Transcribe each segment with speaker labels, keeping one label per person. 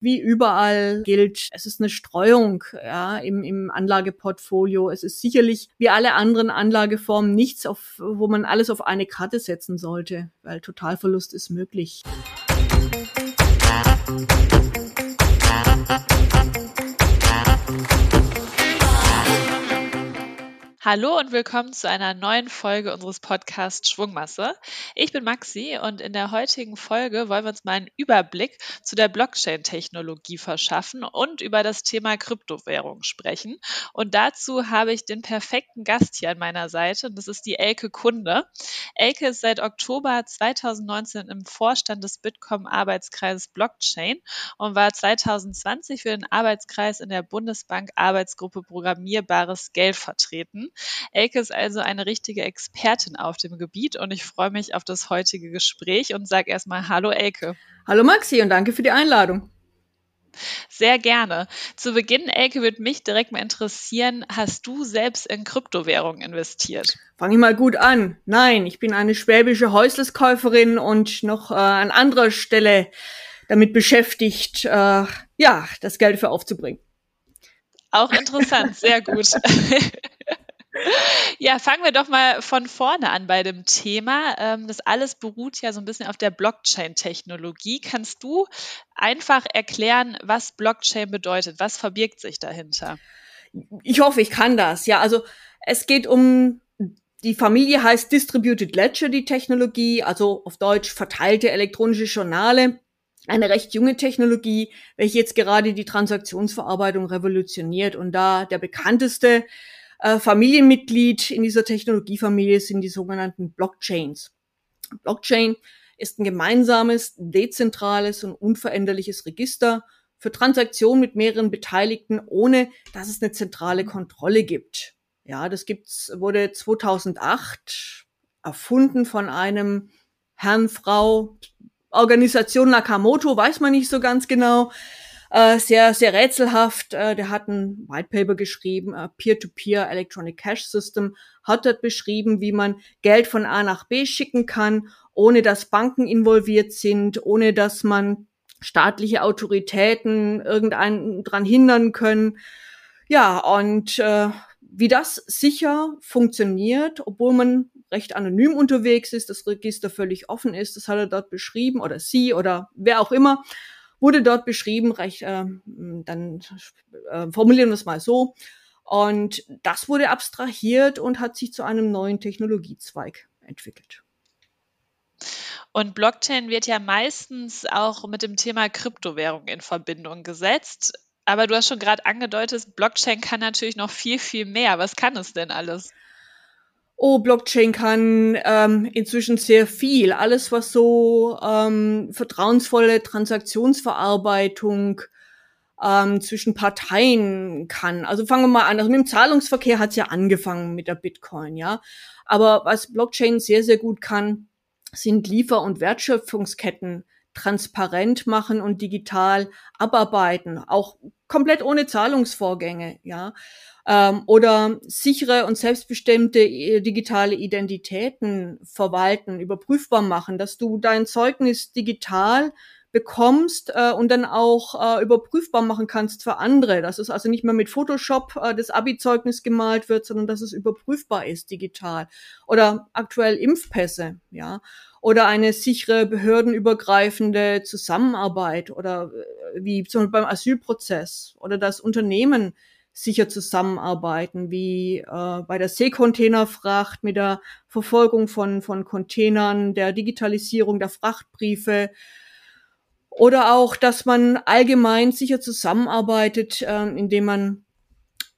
Speaker 1: wie überall gilt, es ist eine Streuung ja, im, im Anlageportfolio. Es ist sicherlich wie alle anderen Anlageformen nichts, auf, wo man alles auf eine Karte setzen sollte, weil Totalverlust ist möglich.
Speaker 2: Hallo und willkommen zu einer neuen Folge unseres Podcasts Schwungmasse. Ich bin Maxi und in der heutigen Folge wollen wir uns mal einen Überblick zu der Blockchain-Technologie verschaffen und über das Thema Kryptowährung sprechen. Und dazu habe ich den perfekten Gast hier an meiner Seite und das ist die Elke Kunde. Elke ist seit Oktober 2019 im Vorstand des Bitkom-Arbeitskreises Blockchain und war 2020 für den Arbeitskreis in der Bundesbank Arbeitsgruppe Programmierbares Geld vertreten. Elke ist also eine richtige Expertin auf dem Gebiet und ich freue mich auf das heutige Gespräch und sage erstmal Hallo Elke.
Speaker 1: Hallo Maxi und danke für die Einladung.
Speaker 2: Sehr gerne. Zu Beginn, Elke, würde mich direkt mal interessieren, hast du selbst in Kryptowährungen investiert?
Speaker 1: Fange ich mal gut an. Nein, ich bin eine schwäbische Häusliskäuferin und noch äh, an anderer Stelle damit beschäftigt, äh, ja, das Geld für aufzubringen.
Speaker 2: Auch interessant, sehr gut. Ja, fangen wir doch mal von vorne an bei dem Thema. Ähm, das alles beruht ja so ein bisschen auf der Blockchain-Technologie. Kannst du einfach erklären, was Blockchain bedeutet? Was verbirgt sich dahinter?
Speaker 1: Ich hoffe, ich kann das. Ja, also es geht um die Familie heißt Distributed Ledger, die Technologie, also auf Deutsch verteilte elektronische Journale. Eine recht junge Technologie, welche jetzt gerade die Transaktionsverarbeitung revolutioniert. Und da der bekannteste äh, Familienmitglied in dieser Technologiefamilie sind die sogenannten Blockchains. Blockchain ist ein gemeinsames, dezentrales und unveränderliches Register für Transaktionen mit mehreren Beteiligten, ohne dass es eine zentrale Kontrolle gibt. Ja, das gibt's, wurde 2008 erfunden von einem Herrn, Frau, Organisation Nakamoto, weiß man nicht so ganz genau äh, sehr, sehr rätselhaft. Äh, der hat ein White Paper geschrieben, äh, Peer-to-Peer -Peer Electronic Cash System, hat dort beschrieben, wie man Geld von A nach B schicken kann, ohne dass Banken involviert sind, ohne dass man staatliche Autoritäten irgendeinen dran hindern können. Ja, und äh, wie das sicher funktioniert, obwohl man recht anonym unterwegs ist, das Register völlig offen ist, das hat er dort beschrieben oder sie oder wer auch immer wurde dort beschrieben, recht, äh, dann äh, formulieren wir es mal so. Und das wurde abstrahiert und hat sich zu einem neuen Technologiezweig entwickelt.
Speaker 2: Und Blockchain wird ja meistens auch mit dem Thema Kryptowährung in Verbindung gesetzt. Aber du hast schon gerade angedeutet, Blockchain kann natürlich noch viel, viel mehr. Was kann es denn alles?
Speaker 1: Oh, Blockchain kann ähm, inzwischen sehr viel. Alles, was so ähm, vertrauensvolle Transaktionsverarbeitung ähm, zwischen Parteien kann. Also fangen wir mal an. Also mit dem Zahlungsverkehr hat es ja angefangen mit der Bitcoin, ja. Aber was Blockchain sehr, sehr gut kann, sind Liefer- und Wertschöpfungsketten transparent machen und digital abarbeiten, auch komplett ohne Zahlungsvorgänge, ja ähm, oder sichere und selbstbestimmte äh, digitale Identitäten verwalten, überprüfbar machen, dass du dein Zeugnis digital bekommst äh, und dann auch äh, überprüfbar machen kannst für andere, dass es also nicht mehr mit Photoshop äh, das Abi-Zeugnis gemalt wird, sondern dass es überprüfbar ist digital. Oder aktuell Impfpässe, ja. Oder eine sichere behördenübergreifende Zusammenarbeit oder äh, wie zum Beispiel beim Asylprozess oder das Unternehmen sicher zusammenarbeiten, wie äh, bei der Seekontainerfracht mit der Verfolgung von, von Containern, der Digitalisierung der Frachtbriefe oder auch, dass man allgemein sicher zusammenarbeitet, äh, indem man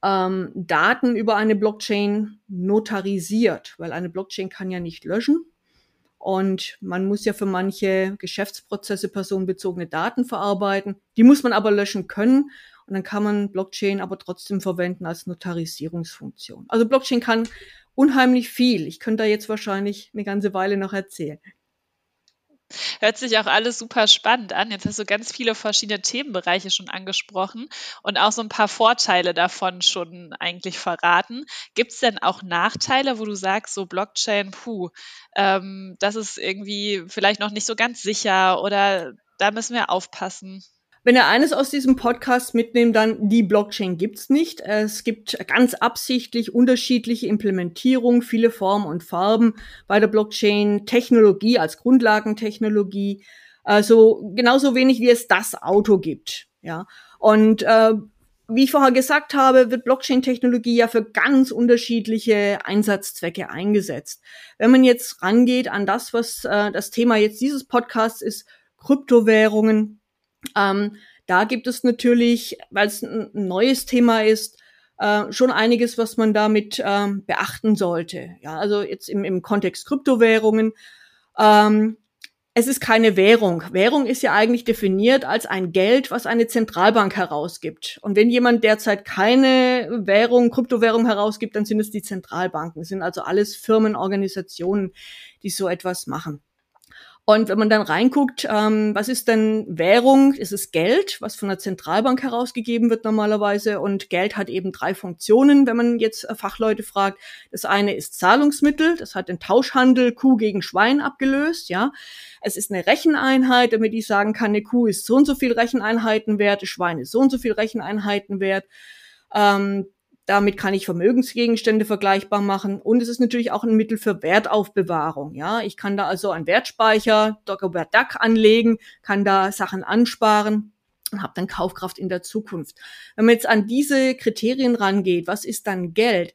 Speaker 1: ähm, Daten über eine Blockchain notarisiert, weil eine Blockchain kann ja nicht löschen. Und man muss ja für manche Geschäftsprozesse personenbezogene Daten verarbeiten. Die muss man aber löschen können. Und dann kann man Blockchain aber trotzdem verwenden als Notarisierungsfunktion. Also Blockchain kann unheimlich viel. Ich könnte da jetzt wahrscheinlich eine ganze Weile noch erzählen.
Speaker 2: Hört sich auch alles super spannend an. Jetzt hast du ganz viele verschiedene Themenbereiche schon angesprochen und auch so ein paar Vorteile davon schon eigentlich verraten. Gibt es denn auch Nachteile, wo du sagst, so Blockchain, puh, ähm, das ist irgendwie vielleicht noch nicht so ganz sicher oder da müssen wir aufpassen?
Speaker 1: Wenn ihr eines aus diesem Podcast mitnehmt, dann die Blockchain gibt's nicht. Es gibt ganz absichtlich unterschiedliche Implementierungen, viele Formen und Farben bei der Blockchain-Technologie als Grundlagentechnologie. Also genauso wenig wie es das Auto gibt. Ja. Und äh, wie ich vorher gesagt habe, wird Blockchain-Technologie ja für ganz unterschiedliche Einsatzzwecke eingesetzt. Wenn man jetzt rangeht an das, was äh, das Thema jetzt dieses Podcasts ist, Kryptowährungen, ähm, da gibt es natürlich, weil es ein neues Thema ist, äh, schon einiges, was man damit ähm, beachten sollte. Ja, also jetzt im, im Kontext Kryptowährungen. Ähm, es ist keine Währung. Währung ist ja eigentlich definiert als ein Geld, was eine Zentralbank herausgibt. Und wenn jemand derzeit keine Währung, Kryptowährung herausgibt, dann sind es die Zentralbanken. Das sind also alles Firmenorganisationen, die so etwas machen. Und wenn man dann reinguckt, ähm, was ist denn Währung? Es ist Geld, was von der Zentralbank herausgegeben wird normalerweise. Und Geld hat eben drei Funktionen, wenn man jetzt äh, Fachleute fragt. Das eine ist Zahlungsmittel, das hat den Tauschhandel Kuh gegen Schwein abgelöst, ja. Es ist eine Recheneinheit, damit ich sagen kann, eine Kuh ist so und so viel Recheneinheiten wert, ein Schwein ist so und so viel Recheneinheiten wert. Ähm, damit kann ich Vermögensgegenstände vergleichbar machen. Und es ist natürlich auch ein Mittel für Wertaufbewahrung. Ja, ich kann da also einen Wertspeicher, Dagobert Duck anlegen, kann da Sachen ansparen und habe dann Kaufkraft in der Zukunft. Wenn man jetzt an diese Kriterien rangeht, was ist dann Geld?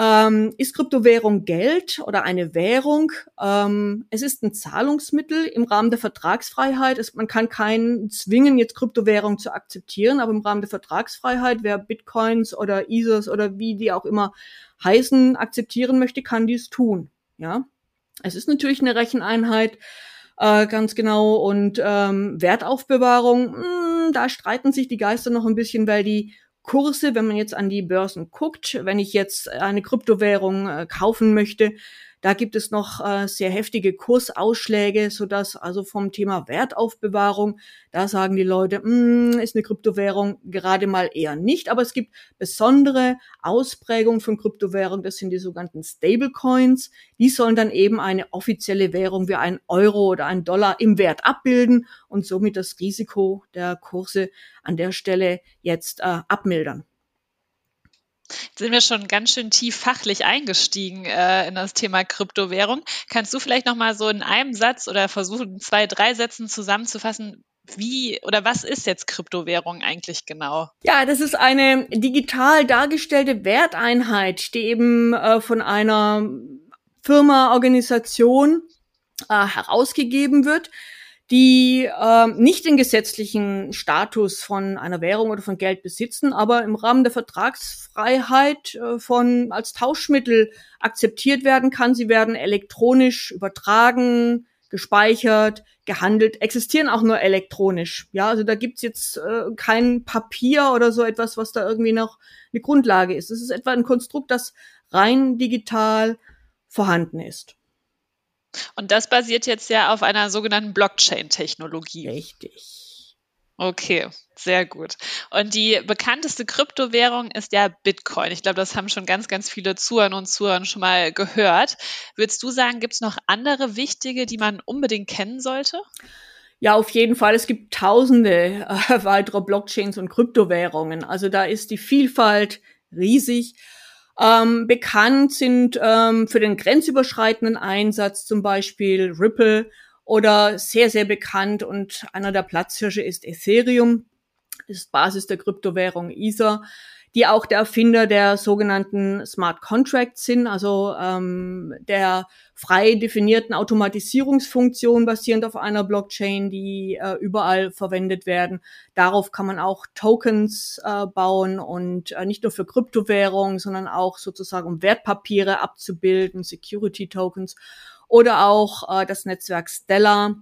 Speaker 1: Ähm, ist Kryptowährung Geld oder eine Währung? Ähm, es ist ein Zahlungsmittel im Rahmen der Vertragsfreiheit. Es, man kann keinen zwingen, jetzt Kryptowährung zu akzeptieren, aber im Rahmen der Vertragsfreiheit, wer Bitcoins oder Ethers oder wie die auch immer heißen, akzeptieren möchte, kann dies tun. Ja, es ist natürlich eine Recheneinheit. Äh, ganz genau. Und ähm, Wertaufbewahrung, mh, hm, da streiten sich die Geister noch ein bisschen, weil die Kurse, wenn man jetzt an die Börsen guckt, wenn ich jetzt eine Kryptowährung äh, kaufen möchte, da gibt es noch äh, sehr heftige Kursausschläge, so dass also vom Thema Wertaufbewahrung, da sagen die Leute, mm, ist eine Kryptowährung gerade mal eher nicht. Aber es gibt besondere Ausprägungen von Kryptowährung, das sind die sogenannten Stablecoins. Die sollen dann eben eine offizielle Währung wie ein Euro oder ein Dollar im Wert abbilden und somit das Risiko der Kurse an der Stelle jetzt äh, abmildern.
Speaker 2: Jetzt sind wir schon ganz schön tief fachlich eingestiegen äh, in das Thema Kryptowährung. Kannst du vielleicht noch mal so in einem Satz oder versuchen, zwei, drei Sätzen zusammenzufassen, wie oder was ist jetzt Kryptowährung eigentlich genau?
Speaker 1: Ja, das ist eine digital dargestellte Werteinheit, die eben äh, von einer Firma, Organisation äh, herausgegeben wird die äh, nicht den gesetzlichen Status von einer Währung oder von Geld besitzen, aber im Rahmen der Vertragsfreiheit äh, von als Tauschmittel akzeptiert werden kann. Sie werden elektronisch übertragen, gespeichert, gehandelt, existieren auch nur elektronisch. Ja, also da gibt's jetzt äh, kein Papier oder so etwas, was da irgendwie noch eine Grundlage ist. Es ist etwa ein Konstrukt, das rein digital vorhanden ist.
Speaker 2: Und das basiert jetzt ja auf einer sogenannten Blockchain-Technologie.
Speaker 1: Richtig.
Speaker 2: Okay, sehr gut. Und die bekannteste Kryptowährung ist ja Bitcoin. Ich glaube, das haben schon ganz, ganz viele Zuhörer und Zuhörer schon mal gehört. Würdest du sagen, gibt es noch andere wichtige, die man unbedingt kennen sollte?
Speaker 1: Ja, auf jeden Fall. Es gibt tausende äh, weitere Blockchains und Kryptowährungen. Also da ist die Vielfalt riesig. Ähm, bekannt sind ähm, für den grenzüberschreitenden Einsatz zum Beispiel Ripple oder sehr, sehr bekannt und einer der Platzhirsche ist Ethereum, ist Basis der Kryptowährung Ether die auch der Erfinder der sogenannten Smart Contracts sind, also ähm, der frei definierten Automatisierungsfunktion basierend auf einer Blockchain, die äh, überall verwendet werden. Darauf kann man auch Tokens äh, bauen und äh, nicht nur für Kryptowährungen, sondern auch sozusagen um Wertpapiere abzubilden, Security Tokens oder auch äh, das Netzwerk Stellar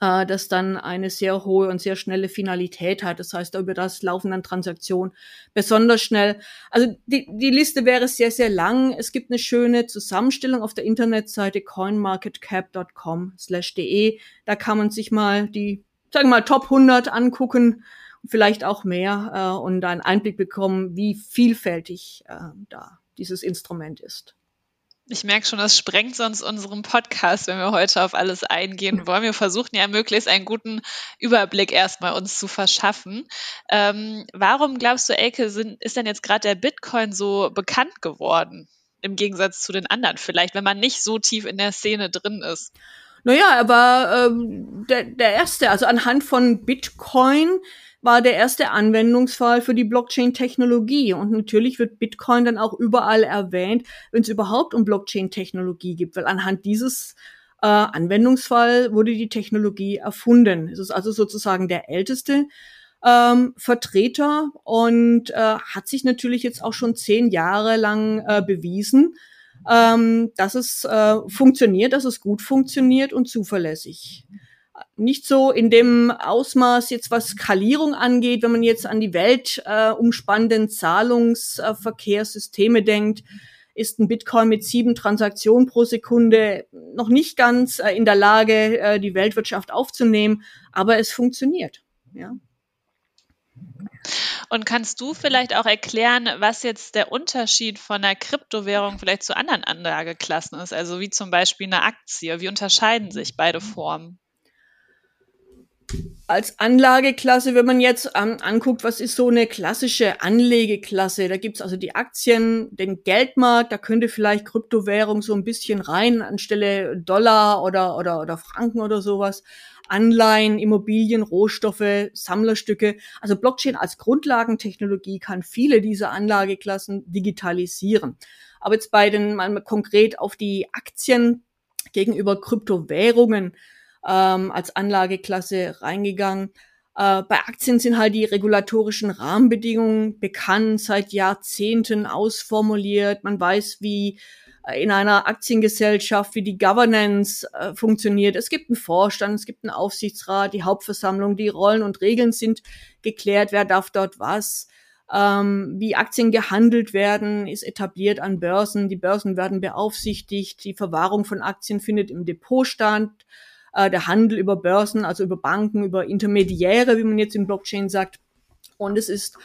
Speaker 1: äh, das dann eine sehr hohe und sehr schnelle Finalität hat. Das heißt, über das laufen dann Transaktionen besonders schnell. Also die, die Liste wäre sehr, sehr lang. Es gibt eine schöne Zusammenstellung auf der Internetseite coinmarketcap.com/de. Da kann man sich mal die, sagen wir mal, Top 100 angucken, vielleicht auch mehr äh, und einen Einblick bekommen, wie vielfältig äh, da dieses Instrument ist.
Speaker 2: Ich merke schon, das sprengt sonst unseren Podcast, wenn wir heute auf alles eingehen wollen. Wir versuchen ja möglichst einen guten Überblick erstmal uns zu verschaffen. Ähm, warum glaubst du, Elke, sind, ist denn jetzt gerade der Bitcoin so bekannt geworden? Im Gegensatz zu den anderen vielleicht, wenn man nicht so tief in der Szene drin ist.
Speaker 1: Naja, er war ähm, der, der erste, also anhand von Bitcoin war der erste Anwendungsfall für die Blockchain-Technologie. Und natürlich wird Bitcoin dann auch überall erwähnt, wenn es überhaupt um Blockchain-Technologie gibt, weil anhand dieses äh, Anwendungsfall wurde die Technologie erfunden. Es ist also sozusagen der älteste ähm, Vertreter und äh, hat sich natürlich jetzt auch schon zehn Jahre lang äh, bewiesen, ähm, dass es äh, funktioniert, dass es gut funktioniert und zuverlässig nicht so in dem Ausmaß jetzt was Skalierung angeht, wenn man jetzt an die Welt äh, umspannenden Zahlungsverkehrssysteme denkt, ist ein Bitcoin mit sieben Transaktionen pro Sekunde noch nicht ganz äh, in der Lage, äh, die Weltwirtschaft aufzunehmen, aber es funktioniert. Ja.
Speaker 2: Und kannst du vielleicht auch erklären, was jetzt der Unterschied von einer Kryptowährung vielleicht zu anderen Anlageklassen ist? Also wie zum Beispiel eine Aktie. Wie unterscheiden sich beide Formen?
Speaker 1: Als Anlageklasse, wenn man jetzt ähm, anguckt, was ist so eine klassische Anlegeklasse? Da gibt's also die Aktien, den Geldmarkt, da könnte vielleicht Kryptowährung so ein bisschen rein anstelle Dollar oder, oder, oder Franken oder sowas. Anleihen, Immobilien, Rohstoffe, Sammlerstücke. Also Blockchain als Grundlagentechnologie kann viele dieser Anlageklassen digitalisieren. Aber jetzt bei den, mal konkret auf die Aktien gegenüber Kryptowährungen, ähm, als Anlageklasse reingegangen. Äh, bei Aktien sind halt die regulatorischen Rahmenbedingungen bekannt, seit Jahrzehnten ausformuliert. Man weiß, wie äh, in einer Aktiengesellschaft, wie die Governance äh, funktioniert. Es gibt einen Vorstand, es gibt einen Aufsichtsrat, die Hauptversammlung, die Rollen und Regeln sind geklärt, wer darf dort was. Ähm, wie Aktien gehandelt werden, ist etabliert an Börsen. Die Börsen werden beaufsichtigt. Die Verwahrung von Aktien findet im Depot statt äh, der Handel über Börsen, also über Banken, über Intermediäre, wie man jetzt im Blockchain sagt. Und es ist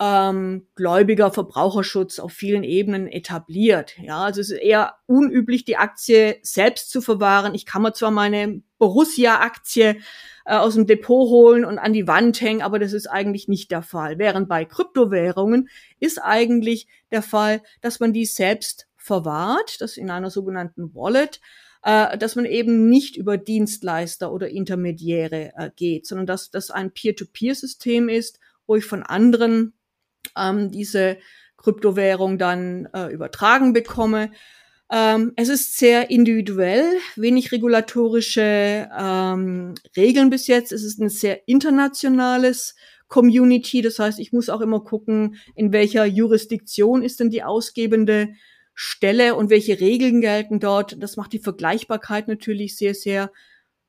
Speaker 1: ähm, gläubiger Verbraucherschutz auf vielen Ebenen etabliert. Ja, also es ist eher unüblich, die Aktie selbst zu verwahren. Ich kann mir zwar meine Borussia-Aktie äh, aus dem Depot holen und an die Wand hängen, aber das ist eigentlich nicht der Fall. Während bei Kryptowährungen ist eigentlich der Fall, dass man die selbst verwahrt, das in einer sogenannten Wallet äh, dass man eben nicht über Dienstleister oder Intermediäre äh, geht, sondern dass das ein Peer-to-Peer-System ist, wo ich von anderen ähm, diese Kryptowährung dann äh, übertragen bekomme. Ähm, es ist sehr individuell, wenig regulatorische ähm, Regeln bis jetzt. Es ist ein sehr internationales Community. Das heißt, ich muss auch immer gucken, in welcher Jurisdiktion ist denn die ausgebende Stelle und welche Regeln gelten dort. Das macht die Vergleichbarkeit natürlich sehr, sehr,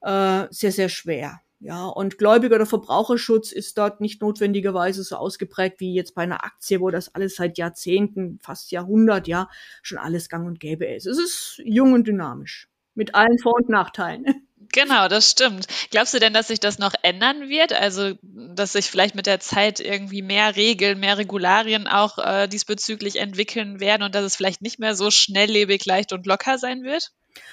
Speaker 1: äh, sehr, sehr schwer. Ja, und Gläubiger oder Verbraucherschutz ist dort nicht notwendigerweise so ausgeprägt wie jetzt bei einer Aktie, wo das alles seit Jahrzehnten, fast Jahrhundert, ja, schon alles gang und gäbe ist. Es ist jung und dynamisch. Mit allen Vor- und Nachteilen.
Speaker 2: Genau, das stimmt. Glaubst du denn, dass sich das noch ändern wird? Also, dass sich vielleicht mit der Zeit irgendwie mehr Regeln, mehr Regularien auch äh, diesbezüglich entwickeln werden und dass es vielleicht nicht mehr so schnelllebig, leicht und locker sein wird?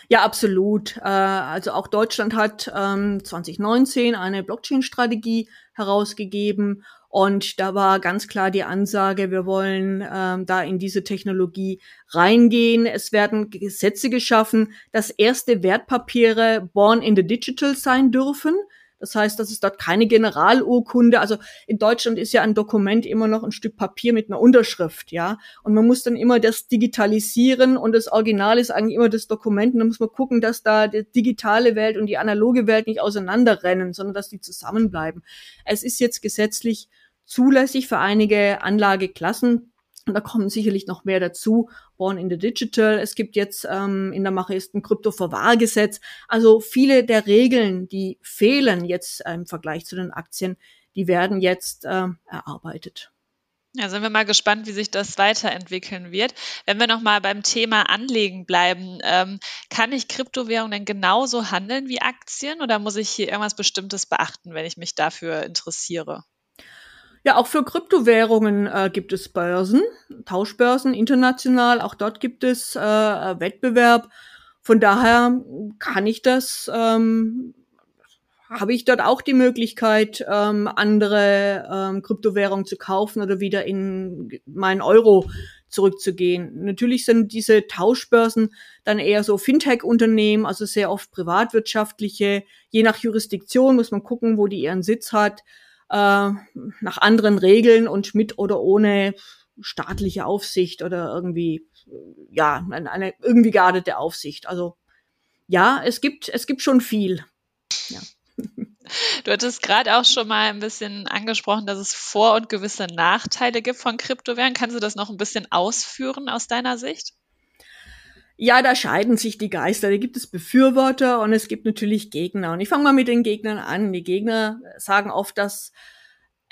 Speaker 1: Ja, absolut. Äh, also auch Deutschland hat ähm, 2019 eine Blockchain-Strategie herausgegeben und da war ganz klar die Ansage, wir wollen ähm, da in diese Technologie reingehen. Es werden Gesetze geschaffen, dass erste Wertpapiere born in the digital sein dürfen. Das heißt, dass es dort keine Generalurkunde, also in Deutschland ist ja ein Dokument immer noch ein Stück Papier mit einer Unterschrift, ja. Und man muss dann immer das digitalisieren und das Original ist eigentlich immer das Dokument. Und dann muss man gucken, dass da die digitale Welt und die analoge Welt nicht auseinanderrennen, sondern dass die zusammenbleiben. Es ist jetzt gesetzlich zulässig für einige Anlageklassen. Und da kommen sicherlich noch mehr dazu. Born in the Digital. Es gibt jetzt ähm, in der Mache ist ein Kryptoverwahrgesetz. Also viele der Regeln, die fehlen jetzt äh, im Vergleich zu den Aktien, die werden jetzt äh, erarbeitet.
Speaker 2: Ja, sind wir mal gespannt, wie sich das weiterentwickeln wird. Wenn wir nochmal beim Thema Anlegen bleiben, ähm, kann ich Kryptowährungen denn genauso handeln wie Aktien oder muss ich hier irgendwas Bestimmtes beachten, wenn ich mich dafür interessiere?
Speaker 1: Ja, auch für Kryptowährungen äh, gibt es Börsen, Tauschbörsen international. Auch dort gibt es äh, Wettbewerb. Von daher kann ich das, ähm, habe ich dort auch die Möglichkeit, ähm, andere ähm, Kryptowährungen zu kaufen oder wieder in meinen Euro zurückzugehen. Natürlich sind diese Tauschbörsen dann eher so Fintech-Unternehmen, also sehr oft privatwirtschaftliche. Je nach Jurisdiktion muss man gucken, wo die ihren Sitz hat äh, nach anderen Regeln und mit oder ohne staatliche Aufsicht oder irgendwie, ja, eine irgendwie geartete Aufsicht. Also ja, es gibt, es gibt schon viel. Ja.
Speaker 2: Du hattest gerade auch schon mal ein bisschen angesprochen, dass es Vor- und gewisse Nachteile gibt von Kryptowährungen. Kannst du das noch ein bisschen ausführen aus deiner Sicht?
Speaker 1: Ja, da scheiden sich die Geister. Da gibt es Befürworter und es gibt natürlich Gegner. Und ich fange mal mit den Gegnern an. Die Gegner sagen oft, dass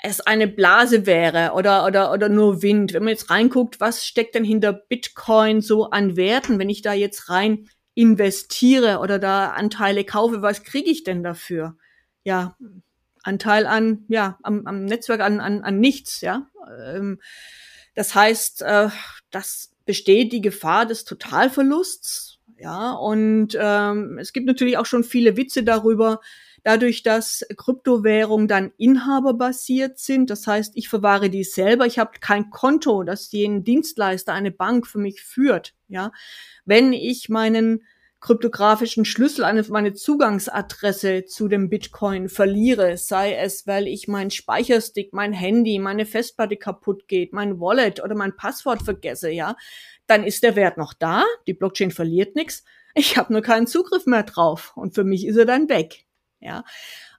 Speaker 1: es eine Blase wäre oder, oder, oder nur Wind. Wenn man jetzt reinguckt, was steckt denn hinter Bitcoin so an Werten? Wenn ich da jetzt rein investiere oder da Anteile kaufe, was kriege ich denn dafür? Ja, Anteil an, ja, am, am Netzwerk an, an, an nichts, ja. Ähm, das heißt, äh, das besteht die Gefahr des Totalverlusts. Ja, und ähm, es gibt natürlich auch schon viele Witze darüber, dadurch, dass Kryptowährungen dann inhaberbasiert sind. Das heißt, ich verwahre die selber. Ich habe kein Konto, das jeden Dienstleister, eine Bank für mich führt. Ja, wenn ich meinen kryptografischen Schlüssel, eine, meine Zugangsadresse zu dem Bitcoin verliere, sei es, weil ich mein Speicherstick, mein Handy, meine Festplatte kaputt geht, mein Wallet oder mein Passwort vergesse, ja, dann ist der Wert noch da, die Blockchain verliert nichts, ich habe nur keinen Zugriff mehr drauf und für mich ist er dann weg, ja.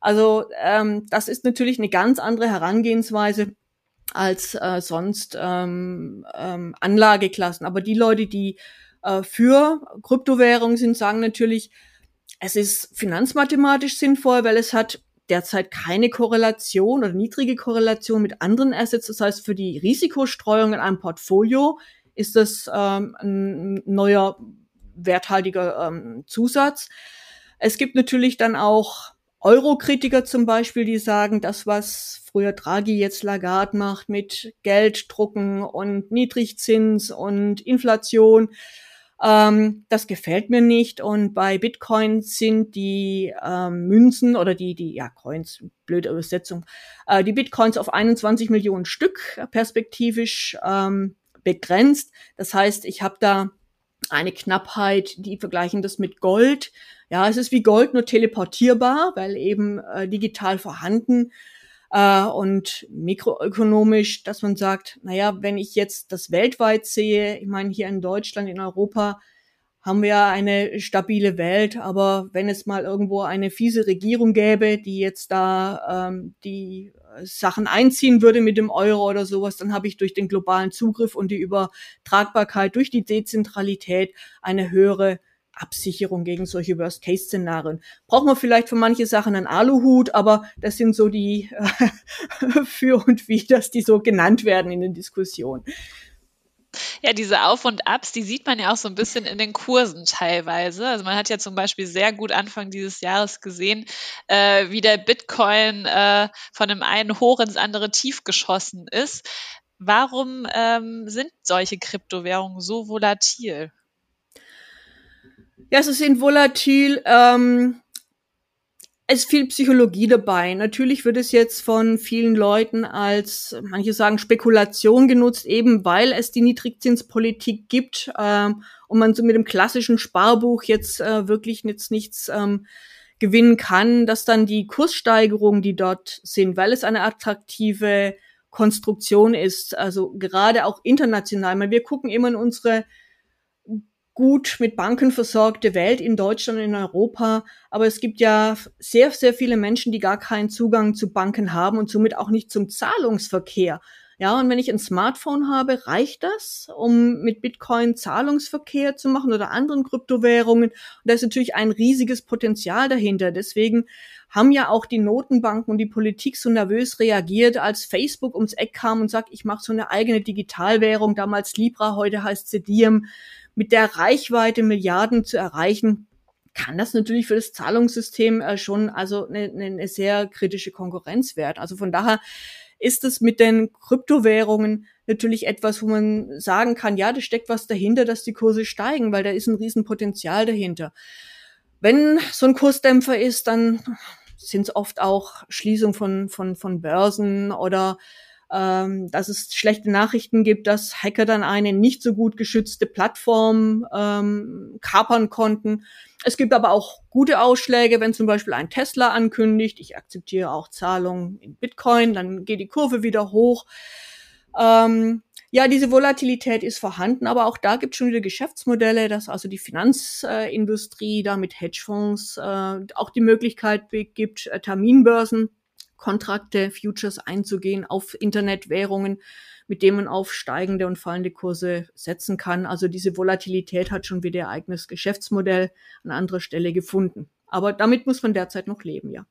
Speaker 1: Also ähm, das ist natürlich eine ganz andere Herangehensweise als äh, sonst ähm, ähm, Anlageklassen. Aber die Leute, die äh, für Kryptowährungen sind, sagen natürlich, es ist finanzmathematisch sinnvoll, weil es hat derzeit keine Korrelation oder niedrige Korrelation mit anderen Assets. Das heißt, für die Risikostreuung in einem Portfolio ist das ähm, ein neuer werthaltiger ähm, Zusatz. Es gibt natürlich dann auch Euro-Kritiker zum Beispiel, die sagen, das, was früher Draghi jetzt Lagarde macht mit Gelddrucken und Niedrigzins und Inflation, ähm, das gefällt mir nicht. Und bei Bitcoin sind die ähm, Münzen oder die, die, ja, Coins, blöde Übersetzung, äh, die Bitcoins auf 21 Millionen Stück perspektivisch ähm, begrenzt. Das heißt, ich habe da eine Knappheit, die vergleichen das mit Gold. Ja, es ist wie Gold nur teleportierbar, weil eben äh, digital vorhanden äh, und mikroökonomisch, dass man sagt, naja, wenn ich jetzt das weltweit sehe, ich meine, hier in Deutschland, in Europa, haben wir eine stabile Welt, aber wenn es mal irgendwo eine fiese Regierung gäbe, die jetzt da ähm, die Sachen einziehen würde mit dem Euro oder sowas, dann habe ich durch den globalen Zugriff und die Übertragbarkeit durch die Dezentralität eine höhere Absicherung gegen solche Worst-Case-Szenarien. Braucht man vielleicht für manche Sachen einen Aluhut, aber das sind so die äh, für und Widers, die so genannt werden in den Diskussionen.
Speaker 2: Ja, diese Auf und Abs, die sieht man ja auch so ein bisschen in den Kursen teilweise. Also man hat ja zum Beispiel sehr gut Anfang dieses Jahres gesehen, äh, wie der Bitcoin äh, von dem einen hoch ins andere tief geschossen ist. Warum ähm, sind solche Kryptowährungen so volatil?
Speaker 1: Ja, sie sind volatil. Ähm, es ist viel Psychologie dabei. Natürlich wird es jetzt von vielen Leuten als, manche sagen, Spekulation genutzt, eben weil es die Niedrigzinspolitik gibt ähm, und man so mit dem klassischen Sparbuch jetzt äh, wirklich jetzt nichts ähm, gewinnen kann, dass dann die Kurssteigerungen, die dort sind, weil es eine attraktive Konstruktion ist, also gerade auch international. Weil wir gucken immer in unsere gut mit Banken versorgte Welt in Deutschland in Europa. Aber es gibt ja sehr, sehr viele Menschen, die gar keinen Zugang zu Banken haben und somit auch nicht zum Zahlungsverkehr. Ja, und wenn ich ein Smartphone habe, reicht das, um mit Bitcoin Zahlungsverkehr zu machen oder anderen Kryptowährungen. Und da ist natürlich ein riesiges Potenzial dahinter. Deswegen haben ja auch die Notenbanken und die Politik so nervös reagiert, als Facebook ums Eck kam und sagt, ich mache so eine eigene Digitalwährung, damals Libra, heute heißt sie Diem mit der Reichweite Milliarden zu erreichen, kann das natürlich für das Zahlungssystem äh, schon also eine, eine sehr kritische Konkurrenz werden. Also von daher ist es mit den Kryptowährungen natürlich etwas, wo man sagen kann, ja, da steckt was dahinter, dass die Kurse steigen, weil da ist ein Riesenpotenzial dahinter. Wenn so ein Kursdämpfer ist, dann sind es oft auch Schließung von, von, von Börsen oder ähm, dass es schlechte Nachrichten gibt, dass Hacker dann eine nicht so gut geschützte Plattform ähm, kapern konnten. Es gibt aber auch gute Ausschläge, wenn zum Beispiel ein Tesla ankündigt, ich akzeptiere auch Zahlungen in Bitcoin, dann geht die Kurve wieder hoch. Ähm, ja, diese Volatilität ist vorhanden, aber auch da gibt es schon wieder Geschäftsmodelle, dass also die Finanzindustrie da mit Hedgefonds äh, auch die Möglichkeit gibt, äh, Terminbörsen, Kontrakte, Futures einzugehen auf Internetwährungen, mit denen man auf steigende und fallende Kurse setzen kann. Also diese Volatilität hat schon wieder ihr eigenes Geschäftsmodell an anderer Stelle gefunden. Aber damit muss man derzeit noch leben, ja.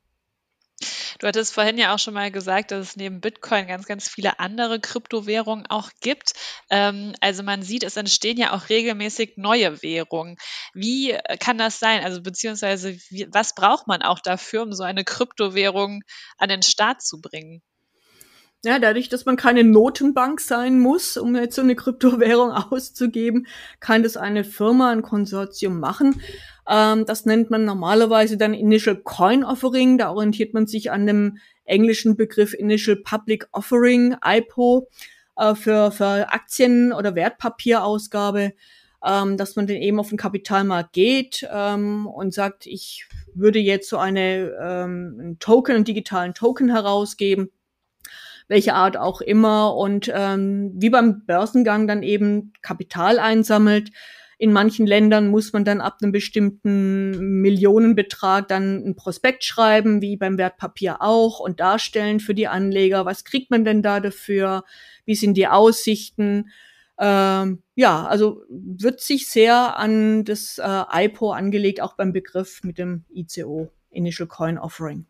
Speaker 2: Du hattest vorhin ja auch schon mal gesagt, dass es neben Bitcoin ganz, ganz viele andere Kryptowährungen auch gibt. Ähm, also man sieht, es entstehen ja auch regelmäßig neue Währungen. Wie kann das sein? Also beziehungsweise wie, was braucht man auch dafür, um so eine Kryptowährung an den Start zu bringen?
Speaker 1: Ja, dadurch, dass man keine Notenbank sein muss, um jetzt so eine Kryptowährung auszugeben, kann das eine Firma, ein Konsortium machen. Ähm, das nennt man normalerweise dann Initial Coin Offering. Da orientiert man sich an dem englischen Begriff Initial Public Offering, IPO, äh, für, für Aktien- oder Wertpapierausgabe, ähm, dass man dann eben auf den Kapitalmarkt geht ähm, und sagt, ich würde jetzt so eine ähm, einen Token, einen digitalen Token herausgeben welche Art auch immer und ähm, wie beim Börsengang dann eben Kapital einsammelt, in manchen Ländern muss man dann ab einem bestimmten Millionenbetrag dann ein Prospekt schreiben, wie beim Wertpapier auch, und darstellen für die Anleger, was kriegt man denn da dafür, wie sind die Aussichten. Ähm, ja, also wird sich sehr an das äh, IPO angelegt, auch beim Begriff mit dem ICO, Initial Coin Offering.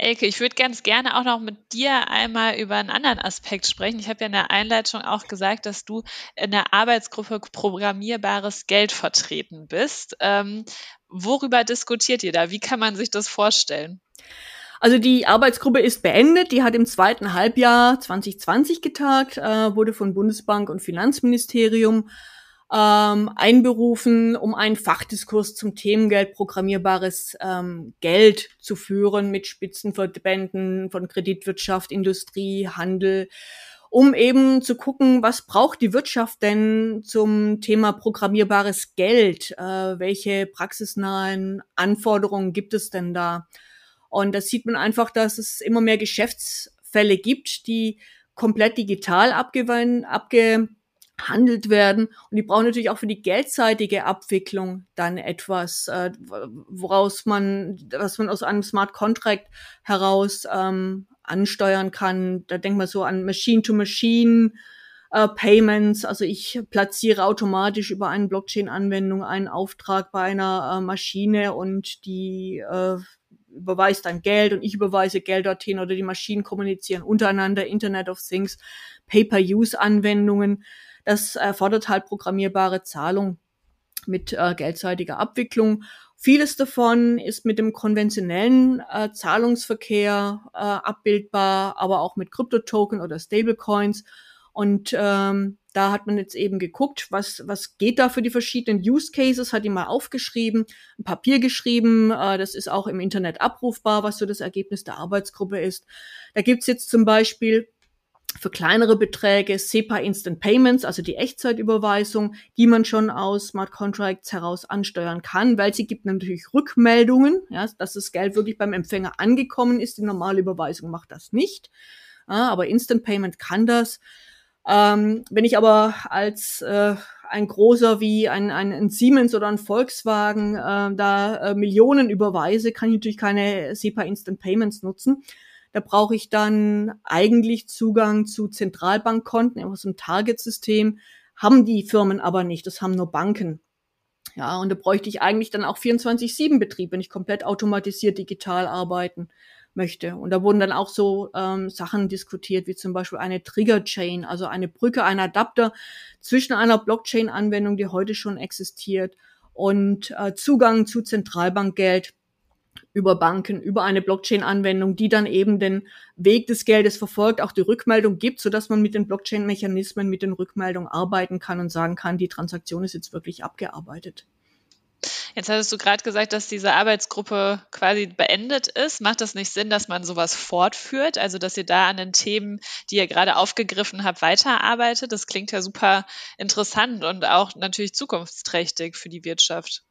Speaker 2: Elke, ich würde ganz gerne auch noch mit dir einmal über einen anderen Aspekt sprechen. Ich habe ja in der Einleitung auch gesagt, dass du in der Arbeitsgruppe Programmierbares Geld vertreten bist. Ähm, worüber diskutiert ihr da? Wie kann man sich das vorstellen?
Speaker 1: Also die Arbeitsgruppe ist beendet. Die hat im zweiten Halbjahr 2020 getagt, äh, wurde von Bundesbank und Finanzministerium ähm, einberufen, um einen Fachdiskurs zum Themengeld, programmierbares ähm, Geld zu führen mit Spitzenverbänden von Kreditwirtschaft, Industrie, Handel, um eben zu gucken, was braucht die Wirtschaft denn zum Thema programmierbares Geld? Äh, welche praxisnahen Anforderungen gibt es denn da? Und da sieht man einfach, dass es immer mehr Geschäftsfälle gibt, die komplett digital abgewandt, abge handelt werden. Und die brauchen natürlich auch für die geldseitige Abwicklung dann etwas, äh, woraus man, was man aus einem Smart Contract heraus ähm, ansteuern kann. Da denkt man so an Machine-to-Machine. Äh, Payments, also ich platziere automatisch über eine Blockchain-Anwendung einen Auftrag bei einer äh, Maschine und die äh, überweist dann Geld und ich überweise Geld dorthin oder die Maschinen kommunizieren untereinander, Internet of Things, Pay-per-Use-Anwendungen. Das erfordert halt programmierbare Zahlung mit äh, geldseitiger Abwicklung. Vieles davon ist mit dem konventionellen äh, Zahlungsverkehr äh, abbildbar, aber auch mit Kryptotoken oder Stablecoins. Und ähm, da hat man jetzt eben geguckt, was, was geht da für die verschiedenen Use Cases, hat die mal aufgeschrieben, ein Papier geschrieben, äh, das ist auch im Internet abrufbar, was so das Ergebnis der Arbeitsgruppe ist. Da gibt's jetzt zum Beispiel für kleinere Beträge SEPA Instant Payments, also die Echtzeitüberweisung, die man schon aus Smart Contracts heraus ansteuern kann, weil sie gibt natürlich Rückmeldungen, ja, dass das Geld wirklich beim Empfänger angekommen ist. Die normale Überweisung macht das nicht, ja, aber Instant Payment kann das. Ähm, wenn ich aber als äh, ein großer wie ein, ein, ein Siemens oder ein Volkswagen äh, da äh, Millionen überweise, kann ich natürlich keine SEPA Instant Payments nutzen. Da brauche ich dann eigentlich Zugang zu Zentralbankkonten, einfach so ein Target-System. Haben die Firmen aber nicht, das haben nur Banken. Ja, und da bräuchte ich eigentlich dann auch 24-7-Betrieb, wenn ich komplett automatisiert digital arbeiten möchte. Und da wurden dann auch so ähm, Sachen diskutiert, wie zum Beispiel eine Trigger-Chain, also eine Brücke, ein Adapter zwischen einer Blockchain-Anwendung, die heute schon existiert, und äh, Zugang zu Zentralbankgeld über Banken, über eine Blockchain-Anwendung, die dann eben den Weg des Geldes verfolgt, auch die Rückmeldung gibt, so dass man mit den Blockchain-Mechanismen, mit den Rückmeldungen arbeiten kann und sagen kann, die Transaktion ist jetzt wirklich abgearbeitet.
Speaker 2: Jetzt hattest du gerade gesagt, dass diese Arbeitsgruppe quasi beendet ist. Macht das nicht Sinn, dass man sowas fortführt? Also, dass ihr da an den Themen, die ihr gerade aufgegriffen habt, weiterarbeitet? Das klingt ja super interessant und auch natürlich zukunftsträchtig für die Wirtschaft.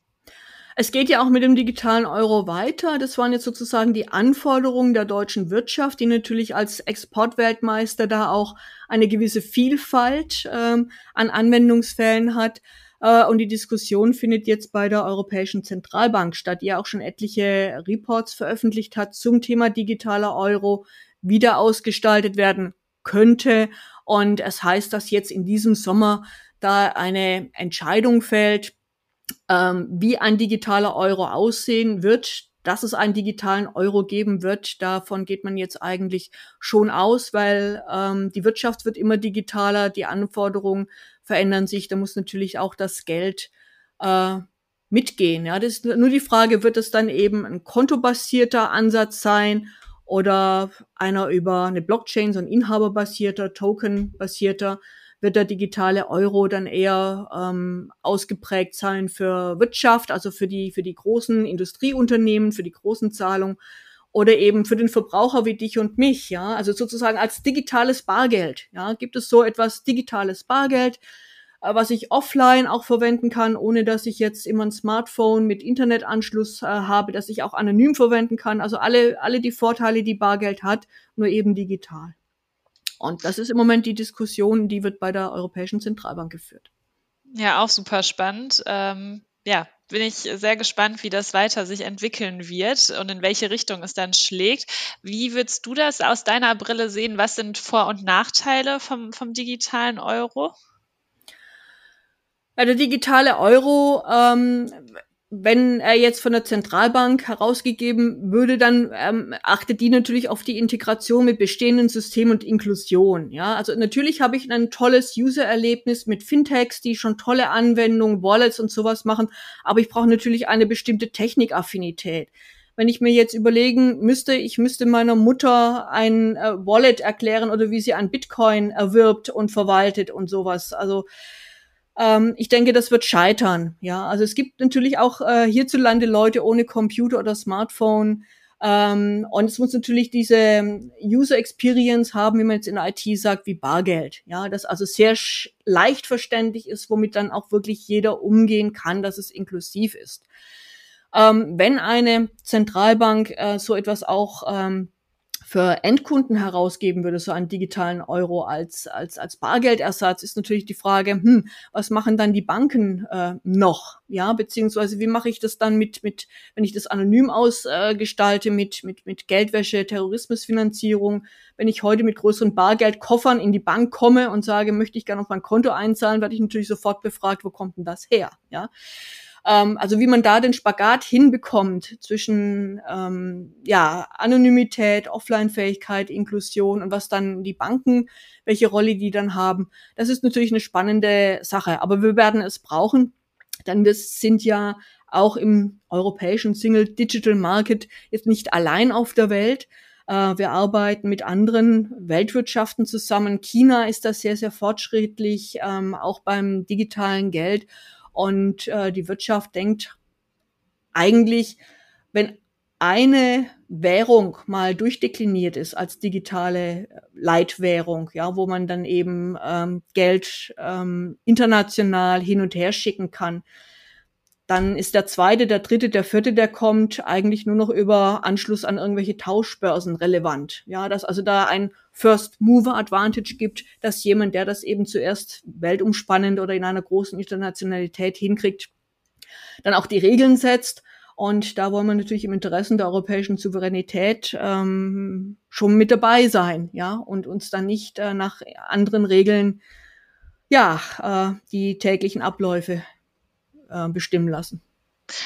Speaker 1: Es geht ja auch mit dem digitalen Euro weiter. Das waren jetzt sozusagen die Anforderungen der deutschen Wirtschaft, die natürlich als Exportweltmeister da auch eine gewisse Vielfalt ähm, an Anwendungsfällen hat. Äh, und die Diskussion findet jetzt bei der Europäischen Zentralbank statt, die ja auch schon etliche Reports veröffentlicht hat zum Thema digitaler Euro, wieder ausgestaltet werden könnte. Und es heißt, dass jetzt in diesem Sommer da eine Entscheidung fällt, ähm, wie ein digitaler Euro aussehen wird, dass es einen digitalen Euro geben wird, davon geht man jetzt eigentlich schon aus, weil ähm, die Wirtschaft wird immer digitaler, die Anforderungen verändern sich, da muss natürlich auch das Geld äh, mitgehen. Ja, das ist nur die Frage, wird es dann eben ein kontobasierter Ansatz sein oder einer über eine Blockchain, so ein inhaberbasierter, tokenbasierter wird der digitale Euro dann eher ähm, ausgeprägt sein für Wirtschaft, also für die, für die großen Industrieunternehmen, für die großen Zahlungen oder eben für den Verbraucher wie dich und mich, ja, also sozusagen als digitales Bargeld, ja, gibt es so etwas digitales Bargeld, äh, was ich offline auch verwenden kann, ohne dass ich jetzt immer ein Smartphone mit Internetanschluss äh, habe, dass ich auch anonym verwenden kann, also alle, alle die Vorteile, die Bargeld hat, nur eben digital. Und das ist im Moment die Diskussion, die wird bei der Europäischen Zentralbank geführt.
Speaker 2: Ja, auch super spannend. Ähm, ja, bin ich sehr gespannt, wie das weiter sich entwickeln wird und in welche Richtung es dann schlägt. Wie würdest du das aus deiner Brille sehen? Was sind Vor- und Nachteile vom, vom digitalen Euro?
Speaker 1: Ja, der digitale Euro ähm, wenn er jetzt von der Zentralbank herausgegeben würde, dann ähm, achtet die natürlich auf die Integration mit bestehenden Systemen und Inklusion. Ja, also natürlich habe ich ein tolles User-Erlebnis mit Fintechs, die schon tolle Anwendungen, Wallets und sowas machen, aber ich brauche natürlich eine bestimmte Technikaffinität. Wenn ich mir jetzt überlegen müsste, ich müsste meiner Mutter ein äh, Wallet erklären oder wie sie ein Bitcoin erwirbt und verwaltet und sowas. Also ähm, ich denke, das wird scheitern. Ja, also es gibt natürlich auch äh, hierzulande Leute ohne Computer oder Smartphone. Ähm, und es muss natürlich diese User Experience haben, wie man jetzt in der IT sagt, wie Bargeld. Ja, das also sehr leicht verständlich ist, womit dann auch wirklich jeder umgehen kann, dass es inklusiv ist. Ähm, wenn eine Zentralbank äh, so etwas auch ähm, für Endkunden herausgeben würde, so einen digitalen Euro als, als, als Bargeldersatz, ist natürlich die Frage, hm, was machen dann die Banken äh, noch? Ja, beziehungsweise wie mache ich das dann mit, mit, wenn ich das anonym ausgestalte, äh, mit, mit, mit Geldwäsche, Terrorismusfinanzierung, wenn ich heute mit größeren Bargeldkoffern in die Bank komme und sage, möchte ich gerne auf mein Konto einzahlen, werde ich natürlich sofort befragt, wo kommt denn das her? Ja. Ähm, also wie man da den Spagat hinbekommt zwischen ähm, ja, Anonymität, Offline-Fähigkeit, Inklusion und was dann die Banken, welche Rolle die dann haben. Das ist natürlich eine spannende Sache, aber wir werden es brauchen, denn wir sind ja auch im europäischen Single Digital Market jetzt nicht allein auf der Welt. Äh, wir arbeiten mit anderen Weltwirtschaften zusammen. China ist da sehr, sehr fortschrittlich, ähm, auch beim digitalen Geld. Und äh, die Wirtschaft denkt eigentlich, wenn eine Währung mal durchdekliniert ist als digitale Leitwährung, ja, wo man dann eben ähm, Geld ähm, international hin und her schicken kann, dann ist der zweite, der dritte, der vierte, der kommt, eigentlich nur noch über Anschluss an irgendwelche Tauschbörsen relevant. Ja, dass also da ein First Mover Advantage gibt, dass jemand, der das eben zuerst weltumspannend oder in einer großen Internationalität hinkriegt, dann auch die Regeln setzt. Und da wollen wir natürlich im Interesse der europäischen Souveränität ähm, schon mit dabei sein, ja, und uns dann nicht äh, nach anderen Regeln, ja, äh, die täglichen Abläufe äh, bestimmen lassen.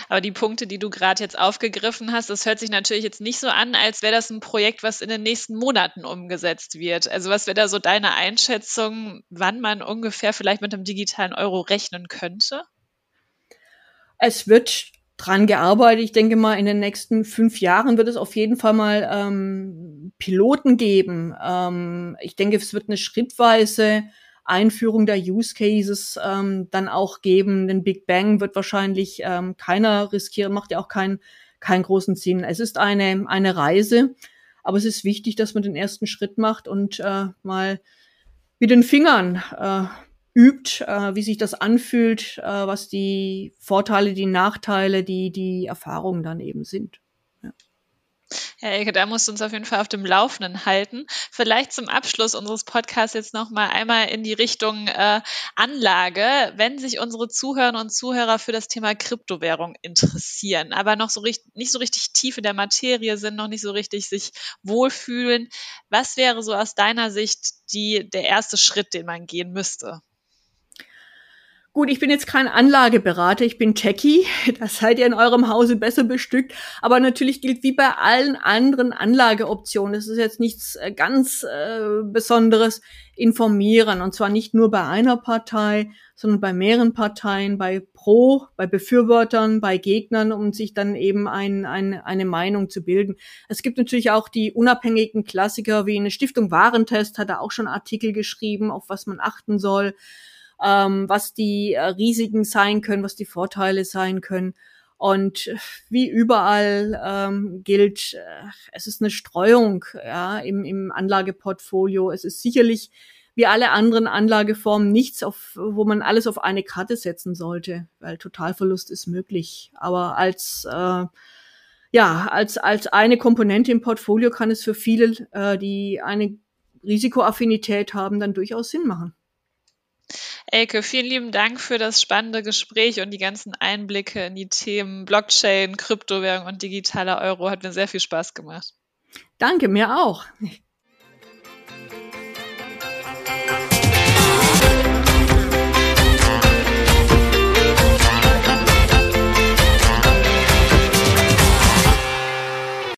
Speaker 2: Aber die Punkte, die du gerade jetzt aufgegriffen hast, das hört sich natürlich jetzt nicht so an, als wäre das ein Projekt, was in den nächsten Monaten umgesetzt wird. Also was wäre da so deine Einschätzung, wann man ungefähr vielleicht mit dem digitalen Euro rechnen könnte?
Speaker 1: Es wird dran gearbeitet. Ich denke mal, in den nächsten fünf Jahren wird es auf jeden Fall mal ähm, Piloten geben. Ähm, ich denke, es wird eine schrittweise Einführung der Use Cases ähm, dann auch geben. Den Big Bang wird wahrscheinlich ähm, keiner riskieren, macht ja auch keinen keinen großen Sinn. Es ist eine, eine Reise, aber es ist wichtig, dass man den ersten Schritt macht und äh, mal mit den Fingern äh, übt, äh, wie sich das anfühlt, äh, was die Vorteile, die Nachteile, die, die Erfahrungen dann eben sind.
Speaker 2: Ja, Elke, da musst du uns auf jeden Fall auf dem Laufenden halten. Vielleicht zum Abschluss unseres Podcasts jetzt noch mal einmal in die Richtung äh, Anlage, wenn sich unsere Zuhörerinnen und Zuhörer für das Thema Kryptowährung interessieren, aber noch so richtig, nicht so richtig tief in der Materie sind, noch nicht so richtig sich wohlfühlen. Was wäre so aus deiner Sicht die, der erste Schritt, den man gehen müsste?
Speaker 1: Gut, ich bin jetzt kein Anlageberater, ich bin Techie. Das seid ihr in eurem Hause besser bestückt. Aber natürlich gilt wie bei allen anderen Anlageoptionen, das ist jetzt nichts äh, ganz äh, Besonderes, informieren. Und zwar nicht nur bei einer Partei, sondern bei mehreren Parteien, bei Pro, bei Befürwortern, bei Gegnern, um sich dann eben ein, ein, eine Meinung zu bilden. Es gibt natürlich auch die unabhängigen Klassiker, wie eine Stiftung Warentest hat da auch schon Artikel geschrieben, auf was man achten soll ähm, was die äh, Risiken sein können, was die Vorteile sein können. Und wie überall ähm, gilt, äh, es ist eine Streuung ja, im, im Anlageportfolio. Es ist sicherlich wie alle anderen Anlageformen nichts, auf, wo man alles auf eine Karte setzen sollte, weil Totalverlust ist möglich. Aber als äh, ja, als, als eine Komponente im Portfolio kann es für viele, äh, die eine Risikoaffinität haben, dann durchaus Sinn machen.
Speaker 2: Elke, vielen lieben Dank für das spannende Gespräch und die ganzen Einblicke in die Themen Blockchain, Kryptowährung und digitaler Euro. Hat mir sehr viel Spaß gemacht.
Speaker 1: Danke, mir auch.